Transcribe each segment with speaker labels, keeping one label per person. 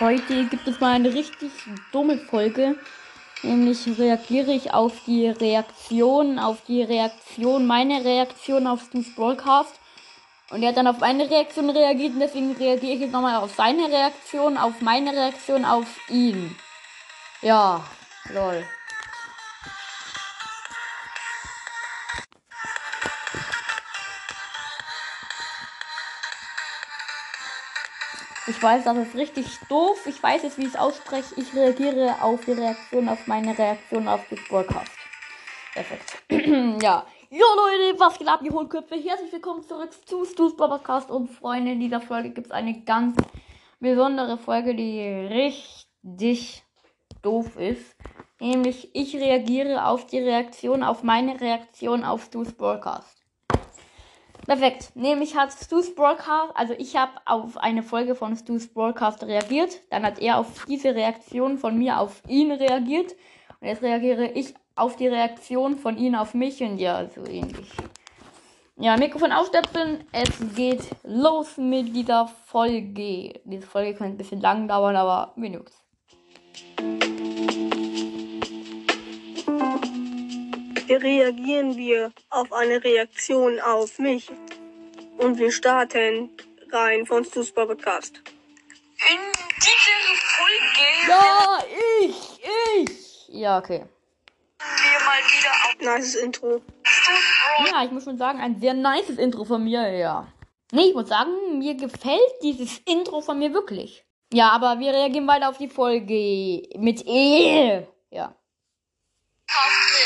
Speaker 1: Heute gibt es mal eine richtig dumme Folge. Nämlich reagiere ich auf die Reaktion, auf die Reaktion, meine Reaktion auf Stu's Broadcast. Und er hat dann auf meine Reaktion reagiert und deswegen reagiere ich jetzt nochmal auf seine Reaktion, auf meine Reaktion, auf ihn. Ja, lol. Ich weiß, das ist richtig doof. Ich weiß jetzt, wie ich es ausspreche. Ich reagiere auf die Reaktion, auf meine Reaktion auf das Broadcast. Perfekt. ja. Jo Leute, was geht ab, die Hohlköpfe? Herzlich willkommen zurück zu Stu's Podcast. Und Freunde, in dieser Folge gibt es eine ganz besondere Folge, die richtig doof ist. Nämlich, ich reagiere auf die Reaktion, auf meine Reaktion auf Stu's Broadcast. Perfekt. Nämlich hat Stu's Broadcast, also ich habe auf eine Folge von Stu's Broadcast reagiert. Dann hat er auf diese Reaktion von mir auf ihn reagiert. Und jetzt reagiere ich auf die Reaktion von ihm auf mich und ja, so ähnlich. Ja, Mikrofon aufstöpseln. Es geht los mit dieser Folge. Diese Folge könnte ein bisschen lang dauern, aber mir nix.
Speaker 2: Reagieren wir auf eine Reaktion auf mich. Und wir starten rein von Stu's Podcast.
Speaker 3: In dieser Folge
Speaker 1: Ja, ich, ich. Ja, okay.
Speaker 3: wir mal wieder auf
Speaker 2: Nices Intro.
Speaker 1: Ja, ich muss schon sagen, ein sehr nices Intro von mir, ja. Nee, ich muss sagen, mir gefällt dieses Intro von mir wirklich. Ja, aber wir reagieren weiter auf die Folge mit E. Ja.
Speaker 3: Broadcast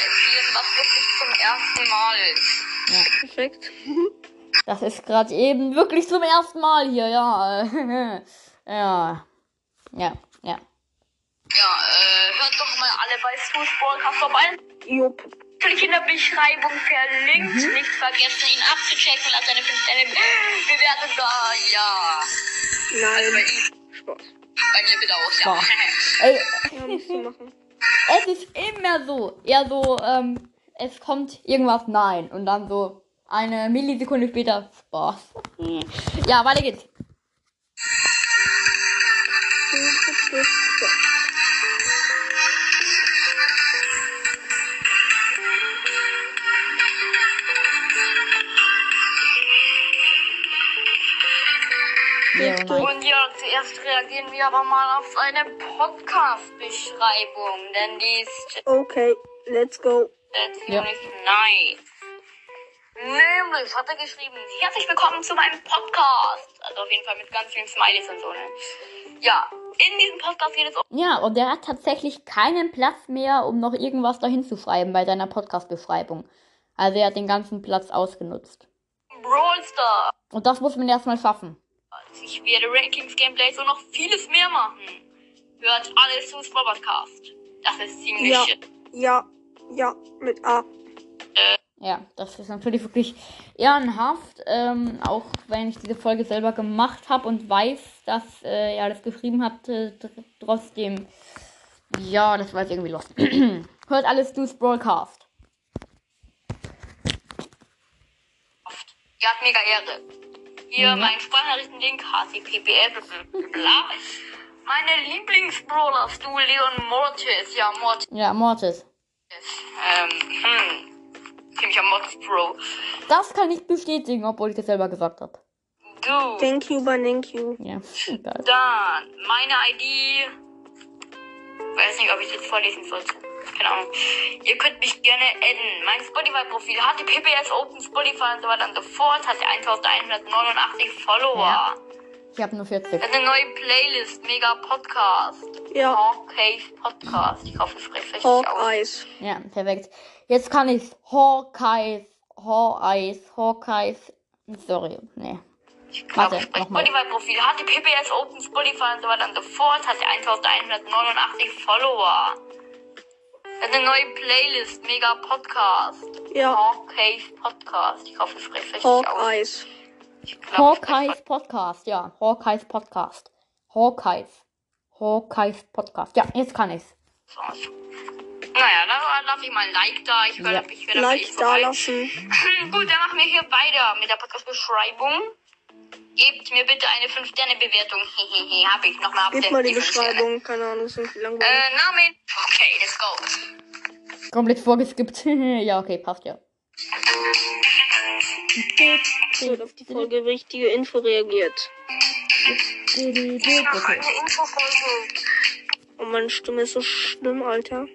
Speaker 3: ersten Mal ist.
Speaker 2: Perfekt.
Speaker 1: Das ist gerade eben wirklich zum ersten Mal hier, ja. ja. Ja, ja.
Speaker 3: Ja, äh, hört doch mal alle bei Broadcast vorbei.
Speaker 2: Jupp.
Speaker 3: Natürlich in der Beschreibung verlinkt. Nicht vergessen, ihn abzuchecken. Lasst eine 5 Sterne Bewertung da. Ja. Also bei
Speaker 2: Nein.
Speaker 3: ihm.
Speaker 2: Spaß.
Speaker 3: Bei mir bitte auch, ja.
Speaker 1: Ey,
Speaker 2: Ja, musst du machen.
Speaker 1: es ist immer so. Ja, so, ähm, es kommt irgendwas Nein. Und dann so eine Millisekunde später Spaß. Ja, weiter geht's.
Speaker 3: Und ja, zuerst reagieren wir aber mal auf seine Podcast-Beschreibung, denn die ist
Speaker 2: Okay, let's go.
Speaker 3: Äh, ziemlich nice. Nämlich hat er geschrieben, herzlich willkommen zu meinem Podcast. Also auf jeden Fall mit ganz vielen Smileys und so, ne? Ja, in diesem Podcast geht es um
Speaker 1: Ja, und er hat tatsächlich keinen Platz mehr, um noch irgendwas dahin zu schreiben bei seiner Podcast-Beschreibung. Also er hat den ganzen Platz ausgenutzt.
Speaker 3: Brawl Stars.
Speaker 1: Und das muss man erstmal schaffen.
Speaker 3: Ich werde Rankings, Gameplays und noch vieles mehr machen. Hört alles zu Podcast. Das ist ziemlich
Speaker 2: Ja.
Speaker 3: shit.
Speaker 2: Ja, ja, mit A.
Speaker 1: Ja, das ist natürlich wirklich ehrenhaft, ähm, auch wenn ich diese Folge selber gemacht habe und weiß, dass äh, er das geschrieben hat, äh, tr- trotzdem, ja, das war jetzt irgendwie los. Hört alles Stu's Broadcast.
Speaker 3: Ihr habt mega Ehre. Hier
Speaker 1: Ja.
Speaker 3: mein Sprachnachrichtenlink, HCPPL, bla. Meine Lieblingsbrawlers, du Leon Mortis. Ja, Mortis.
Speaker 1: Ja, Mortis.
Speaker 3: Ähm, hm. Ziemlicher Mortis Bro.
Speaker 1: Das kann ich bestätigen, obwohl ich das selber gesagt habe.
Speaker 3: Du.
Speaker 2: Thank you, but thank you.
Speaker 1: Ja, egal.
Speaker 3: Dann, meine ID. Weiß nicht, ob ich jetzt vorlesen sollte. Keine Ahnung. Ihr könnt mich gerne adden. Mein Spotify-Profil HTTPS Open Spotify und so weiter und so fort hat 1189 Follower.
Speaker 1: Ja. Ich habe nur 40.
Speaker 3: Das ist eine neue Playlist, mega Podcast.
Speaker 2: Ja.
Speaker 3: Hawkeye Podcast. Ich hoffe, ich spreche es richtig aus.
Speaker 2: Hawkeyes.
Speaker 1: Ja, perfekt. Jetzt kann ich Hawkeyes, Hawkeyes, Hawkeyes. Sorry, nee.
Speaker 3: Ich glaube,
Speaker 1: Warte,
Speaker 3: ich spreche
Speaker 1: nochmal.
Speaker 3: Spotify-Profil HTTPS Open Spotify und so weiter und so fort hat 1189 Follower. Eine neue Playlist, mega Podcast.
Speaker 2: Ja.
Speaker 3: Hawkeye Podcast. Ich hoffe, ich spreche es richtig aus.
Speaker 2: Hawkeyes.
Speaker 3: Glaube, ich
Speaker 1: Hawkeyes Podcast, ja. Hawkeyes Podcast. Hawkeyes. Hawkeyes Podcast. Ja, jetzt kann ich's.
Speaker 3: Naja, dann lasse ich mal ein Like da. Ich werde,
Speaker 1: Ja.
Speaker 3: ich werde
Speaker 2: Like
Speaker 3: nicht so
Speaker 2: da lassen.
Speaker 3: Gut, dann machen wir hier weiter mit der Podcast-Beschreibung. Gebt mir bitte eine 5-Sterne-Bewertung. Hehehe, hab ich nochmal
Speaker 2: Gib mal die Beschreibung, keine Ahnung, ist irgendwie langweilig.
Speaker 3: Äh, Namen. Okay, let's go.
Speaker 1: Komplett vorgeskippt. ja, okay, passt ja.
Speaker 2: Wird auf die Folge wichtige Info reagiert.
Speaker 1: Okay.
Speaker 2: Und meine Stimme ist so schlimm, Alter.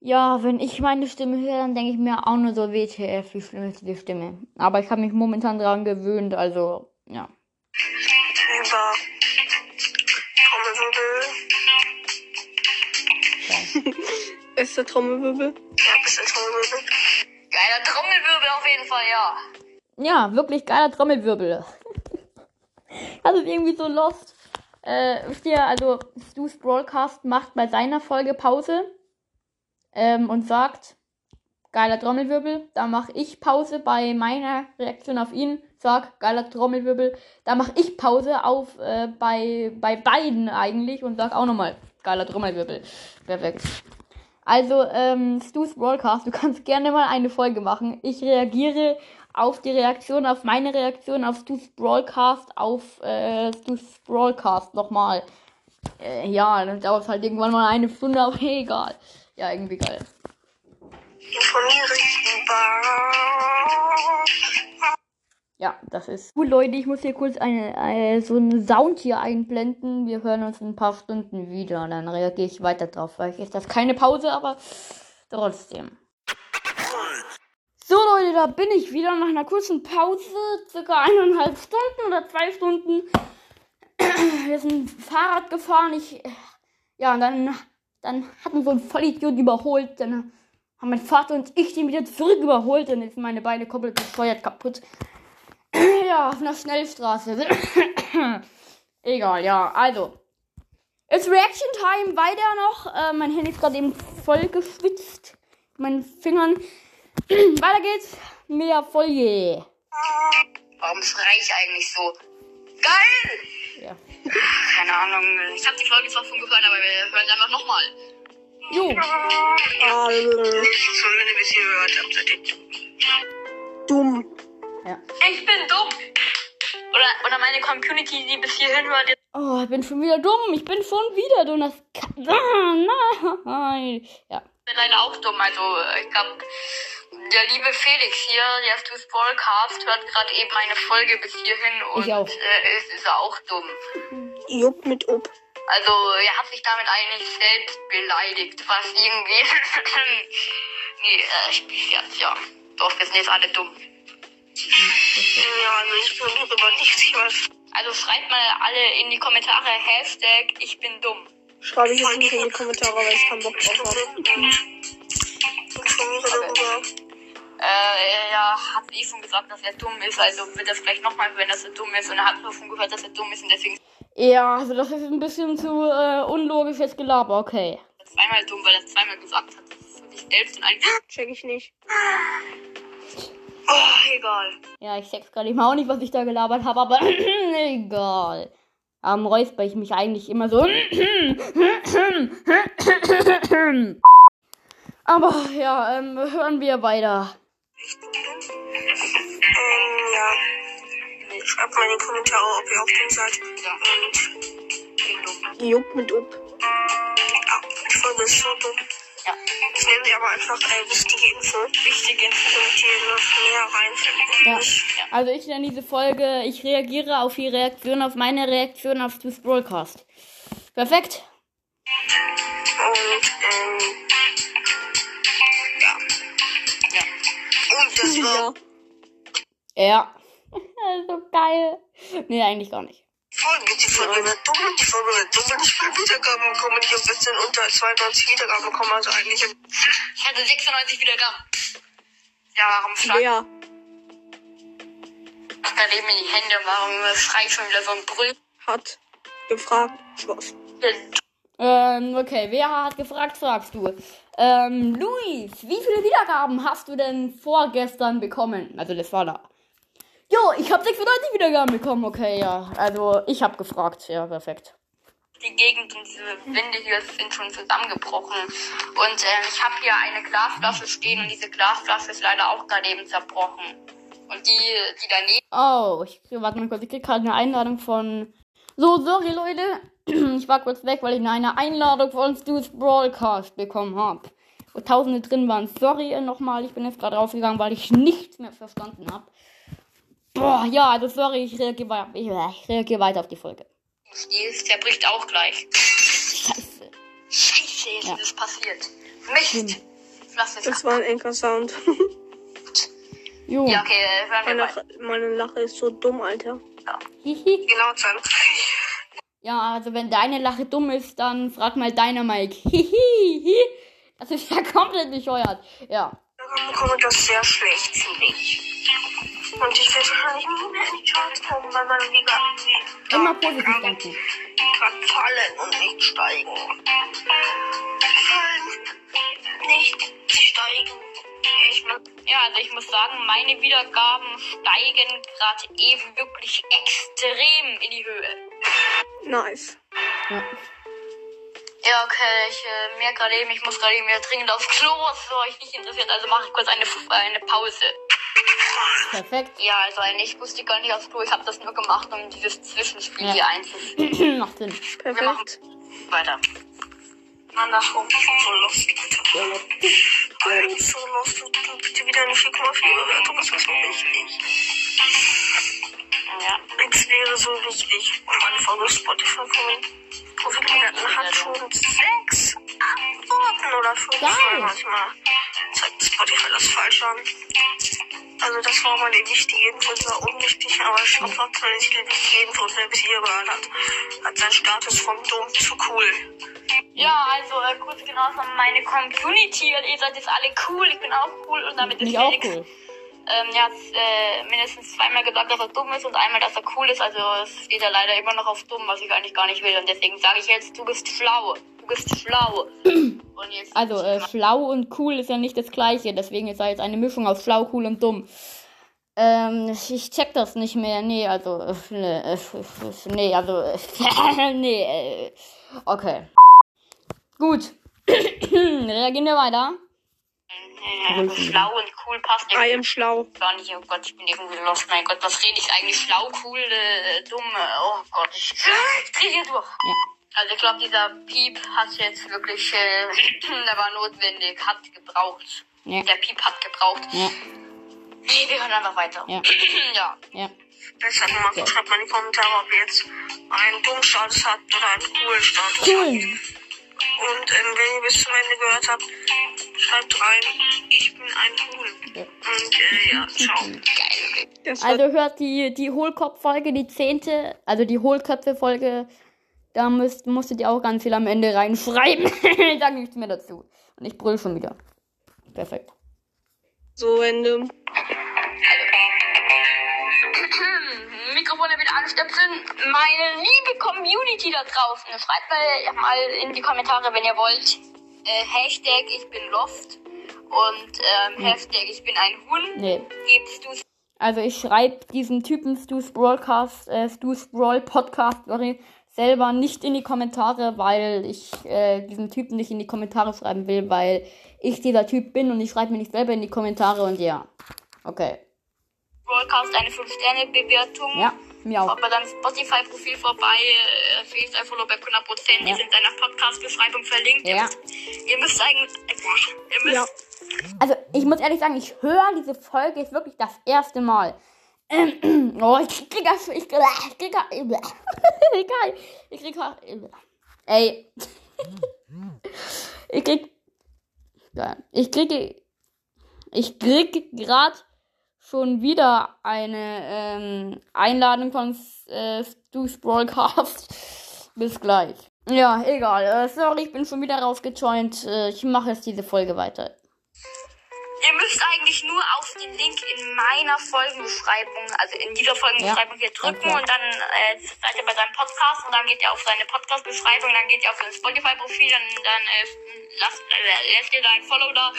Speaker 1: Ja, wenn ich meine Stimme höre, dann denke ich mir auch nur so, WTF, wie schlimm ist die Stimme. Aber ich habe mich momentan daran gewöhnt, also, ja.
Speaker 2: Trommelwirbel. ist der Trommelwirbel? Ja, ist der Trommelwirbel.
Speaker 3: Geiler Trommelwirbel auf jeden Fall, ja.
Speaker 1: Ja, wirklich geiler Trommelwirbel. ist irgendwie so lost. Äh, wisst ihr, also Stu's Broadcast macht bei seiner Folge Pause ähm, und sagt, geiler Trommelwirbel. Da mache ich Pause bei meiner Reaktion auf ihn, sag, geiler Trommelwirbel. Da mache ich Pause auf äh, bei, bei beiden eigentlich und sag auch nochmal, geiler Trommelwirbel. Perfekt. Also, ähm, Stu's Broadcast, du kannst gerne mal eine Folge machen. Ich reagiere auf die Reaktion, auf meine Reaktion, auf Stu's Broadcast, auf äh, Stu's Broadcast nochmal. Äh, ja, dann dauert es halt irgendwann mal eine Stunde, aber egal. Ja, irgendwie geil.
Speaker 2: Informiere über.
Speaker 1: Ja, das ist gut, Leute. Ich muss hier kurz eine, eine, so einen Sound hier einblenden. Wir hören uns in ein paar Stunden wieder. Dann reagiere ich weiter drauf. Weil ist das keine Pause, aber trotzdem. So, Leute, da bin ich wieder nach einer kurzen Pause. Circa eineinhalb Stunden oder zwei Stunden. Wir sind Fahrrad gefahren. Ich. Ja, und dann, dann hat uns so ein Vollidiot überholt. Dann haben mein Vater und ich den wieder zurück überholt. Dann ist meine Beine komplett gesteuert kaputt. Ja, auf einer Schnellstraße. Egal, ja. Also. It's Reaction Time weiter noch. Äh, mein Handy ist gerade eben voll geschwitzt. Meinen Fingern. weiter geht's mit der Folge.
Speaker 3: Warum schrei ich eigentlich so? Geil!
Speaker 1: Ja.
Speaker 3: Keine Ahnung. Ich habe die Folge zwar schon gehört, aber wir hören sie einfach nochmal.
Speaker 1: Jo.
Speaker 2: Schon wenn ihr bis hier habt, ihr dumm.
Speaker 1: Ja.
Speaker 3: Ich bin dumm. Oder, oder meine Community, die bis hierhin hört, jetzt
Speaker 1: Oh, ich bin schon wieder dumm. Ich bin schon wieder dumm. Das kann. Ah, nein. Ja.
Speaker 3: bin leider auch dumm. Also, ich glaube, der liebe Felix hier, der Stu's Broadcast, hört gerade eben eine Folge bis hierhin und
Speaker 1: Ich auch.
Speaker 3: Äh, ist, ist er auch dumm.
Speaker 2: Jupp mit Up.
Speaker 3: Also, er hat sich damit eigentlich selbst beleidigt, was irgendwie. nee, äh, ich, ja, ja. Doch, wir sind jetzt alle dumm.
Speaker 2: Ja, also ich bin darüber nichts. Ich weiß.
Speaker 3: Also schreibt mal alle in die Kommentare Hashtag ich bin dumm.
Speaker 2: Schreibe ich jetzt nicht in die Kommentare, weil ich keinen Bock drauf habe. Darüber.
Speaker 3: Äh, ja, hat eh schon gesagt, dass er dumm ist, also wird er vielleicht nochmal hören, dass er dumm ist und er hat nur schon gehört, dass er dumm ist und deswegen ist
Speaker 1: Ja, also das ist ein bisschen zu äh, unlogisch jetzt Gelaber. Okay.
Speaker 3: er zweimal dumm, weil er zweimal gesagt hat, dass es für dich selbst und eigentlich.
Speaker 2: Check ich nicht.
Speaker 3: Oh, egal.
Speaker 1: Ja, ich check's gerade eben auch nicht, was ich da gelabert habe, aber egal. Am räusper ich mich eigentlich immer so. aber ja, ähm, hören wir weiter.
Speaker 2: Ähm, ja. Schreibt mal in die Kommentare, ob ihr auf dem seid.
Speaker 3: Ja.
Speaker 2: Und
Speaker 3: Ich dumm.
Speaker 2: Jupp mit Up. Ja, die Folge ist so dumm.
Speaker 3: Ja.
Speaker 2: Ich nenne sie aber einfach äh, wichtige Info.
Speaker 3: Wichtige Info.
Speaker 2: Und hier noch mehr reinfinden.
Speaker 1: Ja. Also ich nenne diese Folge, ich reagiere auf die Reaktion, auf meine Reaktion auf das Broadcast. Perfekt.
Speaker 2: Und, ähm, ja.
Speaker 3: Ja.
Speaker 2: Und das war
Speaker 1: Ja. so geil. Nee, eigentlich gar nicht.
Speaker 2: Die Folge. Die Folge wird dumm. Die Folge wird dumm, wenn ich mehr Wiedergaben bekomme. Ich habe ein bisschen unter 92 Wiedergaben bekommen. Also eigentlich
Speaker 3: Ich hatte 96 Wiedergaben. Ja, warum schlag
Speaker 2: wer?
Speaker 3: ich gerade eben in die Hände? Warum schrei ich schon wieder so ein Brüll?
Speaker 2: Hat gefragt. Spaß.
Speaker 1: Ähm, okay, wer hat gefragt, fragst du. Ähm, Luis, wie viele Wiedergaben hast du denn vorgestern bekommen? Also, das war da. Jo, ich habe 96 Wiedergaben bekommen, okay, ja. Also, ich habe gefragt, ja, perfekt.
Speaker 3: Die Gegend und diese Wände hier sind schon zusammengebrochen. Und ähm, ich habe hier eine Glasflasche stehen und diese Glasflasche ist leider auch gerade eben zerbrochen. Und die, die daneben.
Speaker 1: Oh, ich warte mal kurz, ich krieg gerade eine Einladung von. So, sorry Leute. Ich war kurz weg, weil ich eine Einladung von Stu's Broadcast bekommen habe. Wo Tausende drin waren. Sorry nochmal, ich bin jetzt gerade rausgegangen, weil ich nichts mehr verstanden habe. Boah, ja, also sorry, ich reagiere, wei- ich, ich reagiere weiter auf die Folge.
Speaker 3: Der bricht auch gleich.
Speaker 1: Scheiße.
Speaker 3: Scheiße, jetzt
Speaker 1: Ja.
Speaker 3: ist es passiert. Mist. Lass es
Speaker 2: Das war ein Enker-Sound.
Speaker 1: Jo.
Speaker 3: Ja, okay, äh, hören wir
Speaker 2: Meine,
Speaker 3: weiter.
Speaker 2: meine Lache ist so dumm, Alter.
Speaker 1: Hihi.
Speaker 3: Genau, sein.
Speaker 1: Ja, also wenn deine Lache dumm ist, dann frag mal deiner Mike. Hihi. Das ist ja komplett bescheuert. Ja.
Speaker 2: Darum bekomme das sehr schlecht, finde ich. Und ich werde wahrscheinlich nie mehr in die Charts kommen, weil meine Liga
Speaker 1: Immer positiv denken.
Speaker 2: gerade fallen und nicht steigen. Fallen, nicht steigen. Ich muss
Speaker 3: Ja, also ich muss sagen, meine Wiedergaben steigen gerade eben wirklich extrem in die Höhe.
Speaker 2: nice.
Speaker 1: Ja.
Speaker 3: Ja, okay, ich äh, merke gerade eben, ich muss gerade eben wieder dringend aufs Klo, was euch nicht interessiert, also mache ich kurz eine, eine Pause.
Speaker 1: Perfekt.
Speaker 3: Ja, also äh, ich musste gar nicht aufs Klo, ich habe das nur gemacht, um dieses Zwischenspiel
Speaker 1: Ja.
Speaker 3: hier einzuführen.
Speaker 1: Macht Sinn.
Speaker 2: Perfekt.
Speaker 3: Weiter.
Speaker 2: Andersrum. So lost, so lost. Du, bitte wieder eine 4,4 Bewertung. Das ist so wichtig.
Speaker 3: Ja.
Speaker 2: Es wäre so wichtig. Und meine Folge Spotify kommen. Profilbewertung hat schon sechs Antworten oder fünf. Manchmal zeigt Spotify das falsch an. Also das war mal die wichtige Info, die war unwichtig, aber ich habe trotzdem nicht die wichtige Info, wer bis hier gehört hat. Hat sein Status vom Dom zu cool.
Speaker 3: Ja, also äh, kurz genau von meine Community, weil ihr seid jetzt alle cool, ich bin auch cool und damit ist Felix
Speaker 1: cool.
Speaker 3: ähm, er hat äh, mindestens zweimal gesagt, dass er dumm ist und einmal, dass er cool ist. Also es steht er leider immer noch auf dumm, was ich eigentlich gar nicht will. Und deswegen sage ich jetzt, du bist schlau. Du bist schlau. Und jetzt
Speaker 1: Also, äh, schlau und cool ist ja nicht das gleiche. Deswegen ist da jetzt eine Mischung aus schlau, cool und dumm. Ähm, ich- check das nicht mehr. Nee, also, äh, nee, äh, nee, also, äh, nee, äh, okay. Gut. Reagieren wir weiter.
Speaker 3: äh, also schlau und cool passt
Speaker 2: I
Speaker 3: irgendwie
Speaker 2: am schlau.
Speaker 3: gar nicht. Oh Gott, ich bin irgendwie lost. Mein Gott, was rede ich eigentlich? Schlau, cool, äh, dumm. Oh Gott, ich, ich drehe hier durch.
Speaker 1: Ja.
Speaker 3: Also ich glaube, dieser Piep hat jetzt wirklich, äh, der war notwendig, hat gebraucht.
Speaker 1: Ja.
Speaker 3: Der Piep hat gebraucht.
Speaker 1: Ja,
Speaker 3: Nee, wir hören einfach weiter.
Speaker 1: Ja.
Speaker 3: ja.
Speaker 1: ja.
Speaker 2: Deshalb mal schreibt mal in die Kommentare, ob ihr jetzt einen dummen Status habt oder einen coolen Status
Speaker 1: Cool.
Speaker 2: habt. Und ähm, wenn ihr bis zum Ende gehört habt, schreibt rein, ich bin ein Cool.
Speaker 1: Ja.
Speaker 2: Und äh, ja, ciao.
Speaker 3: Geil.
Speaker 1: Also hört die, die Hohlkopf-Folge, die zehnte, also die Hohlköpfe-Folge. Da müsst, musstet ihr auch ganz viel am Ende reinschreiben. ich sag nichts mehr dazu. Und ich brüll schon wieder. Perfekt.
Speaker 2: so Ende.
Speaker 3: Mikrofone wieder anstöpseln. Meine liebe Community da draußen, schreibt mal, mal in die Kommentare, wenn ihr wollt. Äh, Hashtag ich bin lost und ähm, Hashtag ich bin ein Hund.
Speaker 1: Nee.
Speaker 3: Gibst du's
Speaker 1: Also ich schreibe diesen Typen Stu's Broadcast, äh, Stu's Brawl Podcast, sorry, selber nicht in die Kommentare, weil ich äh, diesen Typen nicht in die Kommentare schreiben will, weil ich dieser Typ bin und ich schreibe mir nicht selber in die Kommentare und ja. Okay.
Speaker 3: Broadcast eine 5-Sterne-Bewertung.
Speaker 1: Ja, mir auch.
Speaker 3: Bei deinem Spotify-Profil vorbei. Äh, Felix ein Follow bei 100%. Die
Speaker 1: Ja.
Speaker 3: sind in deiner Podcast-Beschreibung verlinkt. Ihr,
Speaker 1: Ja.
Speaker 3: müsst, ihr müsst eigentlich... Ihr müsst
Speaker 2: Ja.
Speaker 1: Also, ich muss ehrlich sagen, ich höre diese Folge jetzt wirklich das erste Mal. Ähm, oh, ich krieg das. Ich krieg ich krieg Egal. Ich krieg. Ey. Ich krieg. Ich krieg. Ich krieg grad schon wieder eine ähm, Einladung von äh, Stu's Broadcast. Bis gleich. Ja, egal. Äh, sorry, ich bin schon wieder rausgejoint. Äh, ich mache jetzt diese Folge weiter.
Speaker 3: Ihr müsst eigentlich nur auf den Link in meiner Folgenbeschreibung, also in dieser Folgenbeschreibung hier drücken
Speaker 1: Okay.
Speaker 3: und dann äh, seid ihr bei seinem Podcast und dann geht ihr auf seine Podcast-Beschreibung, dann geht ihr auf sein Spotify-Profil, dann, dann äh, lasst, äh, lässt ihr da ein Follow da.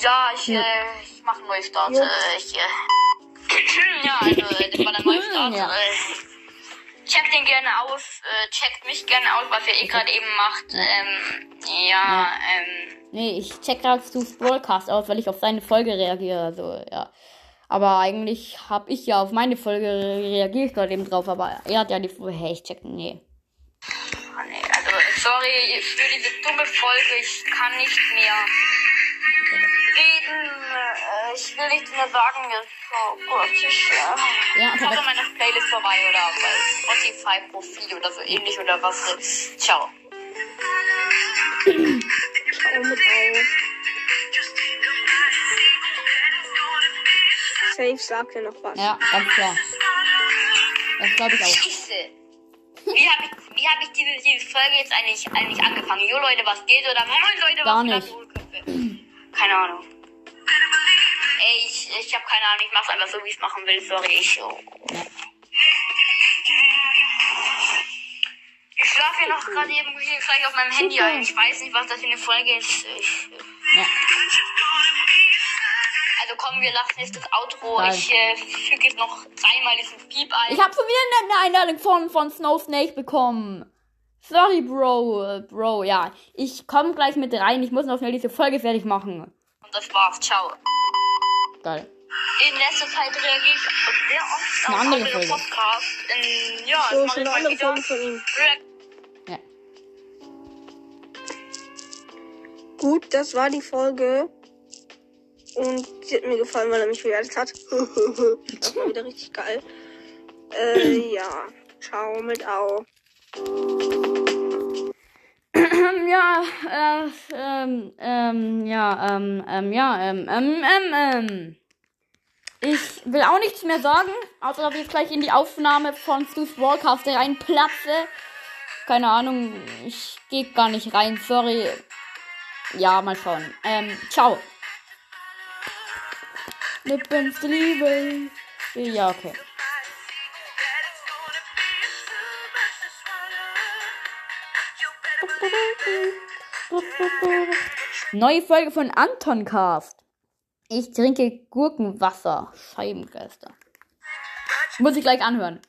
Speaker 3: Ja, ich,
Speaker 1: Ja.
Speaker 3: äh, ich mache einen Neustart.
Speaker 1: Ja.
Speaker 3: Äh, ich, äh, ja, also das war der Neustart.
Speaker 1: Ja.
Speaker 3: Äh, checkt den gerne aus, äh, checkt mich gerne aus, was ihr eh gerade eben macht. Ähm, ja, ähm,
Speaker 1: Nee, ich check gerade Stu's Broadcast aus, weil ich auf seine Folge reagiere. Also, ja. Aber eigentlich habe ich ja auf meine Folge reagiert gerade eben drauf, aber er hat ja meine Folge die Hey, ich check, nee.
Speaker 3: Ah, nee, also, sorry für diese dumme Folge. Ich kann nicht mehr reden. Äh, Ich will nichts mehr sagen. Jetzt. Oh Gott, ich, äh,
Speaker 1: Ja,
Speaker 3: Schau
Speaker 1: perfekt.
Speaker 3: meine Playlist vorbei oder bei Spotify-Profil oder so ähnlich oder was. Ciao.
Speaker 2: Schau mit auf. Safe sagt er noch was.
Speaker 1: Ja, ganz klar. Das glaube ich auch.
Speaker 3: Scheiße. Wie habe ich, wie hab ich diese, diese Folge jetzt eigentlich, eigentlich angefangen? Jo Leute, was geht? Oder moin Leute, was
Speaker 1: Gar
Speaker 3: geht?
Speaker 1: nicht.
Speaker 3: Hohlköpfe? Keine Ahnung. Ey, ich, ich habe keine Ahnung, ich mach's einfach so, wie ich es machen will. Sorry, ich. Oh. Ich schlafe hier noch gerade eben hier gleich auf meinem Handy ein. Ich weiß nicht, was das für eine Folge ist. Ich,
Speaker 1: Ja.
Speaker 3: also komm, wir lassen jetzt das Outro.
Speaker 1: Nein.
Speaker 3: Ich äh, füge jetzt noch dreimal diesen Piep ein.
Speaker 1: Ich habe schon wieder eine Einladung von, von Snow Snake bekommen. Sorry, Bro. Äh, Bro, ja. Ich komme gleich mit rein. Ich muss noch schnell diese Folge fertig machen.
Speaker 3: Das war's. Ciao.
Speaker 1: Geil.
Speaker 3: In letzter Zeit reagiere ich sehr oft
Speaker 1: Eine
Speaker 3: auf
Speaker 1: andere Folge.
Speaker 3: Podcasts. In, ja,
Speaker 2: So,
Speaker 3: das
Speaker 2: schon
Speaker 3: mache
Speaker 2: eine andere Folge
Speaker 3: wieder.
Speaker 2: von ihm.
Speaker 1: Ja.
Speaker 2: Gut, das war die Folge. Und sie hat mir gefallen, weil er mich bewertet hat. das war wieder richtig geil. Äh, ja. Ciao mit Au.
Speaker 1: ja, äh, ähm, ähm, ja, ähm, ähm, ja, ähm, ähm, ähm, ähm. Ich will auch nichts mehr sagen, außer dass ich jetzt gleich in die Aufnahme von Stu's Broadcast reinplatze. Keine Ahnung, ich gehe gar nicht rein, sorry. Ja, mal schauen. Ähm, ciao. Lippens. Ja, okay. Neue Folge von Anton Cast. Ich trinke Gurkenwasser. Scheibengeister. Muss ich gleich anhören.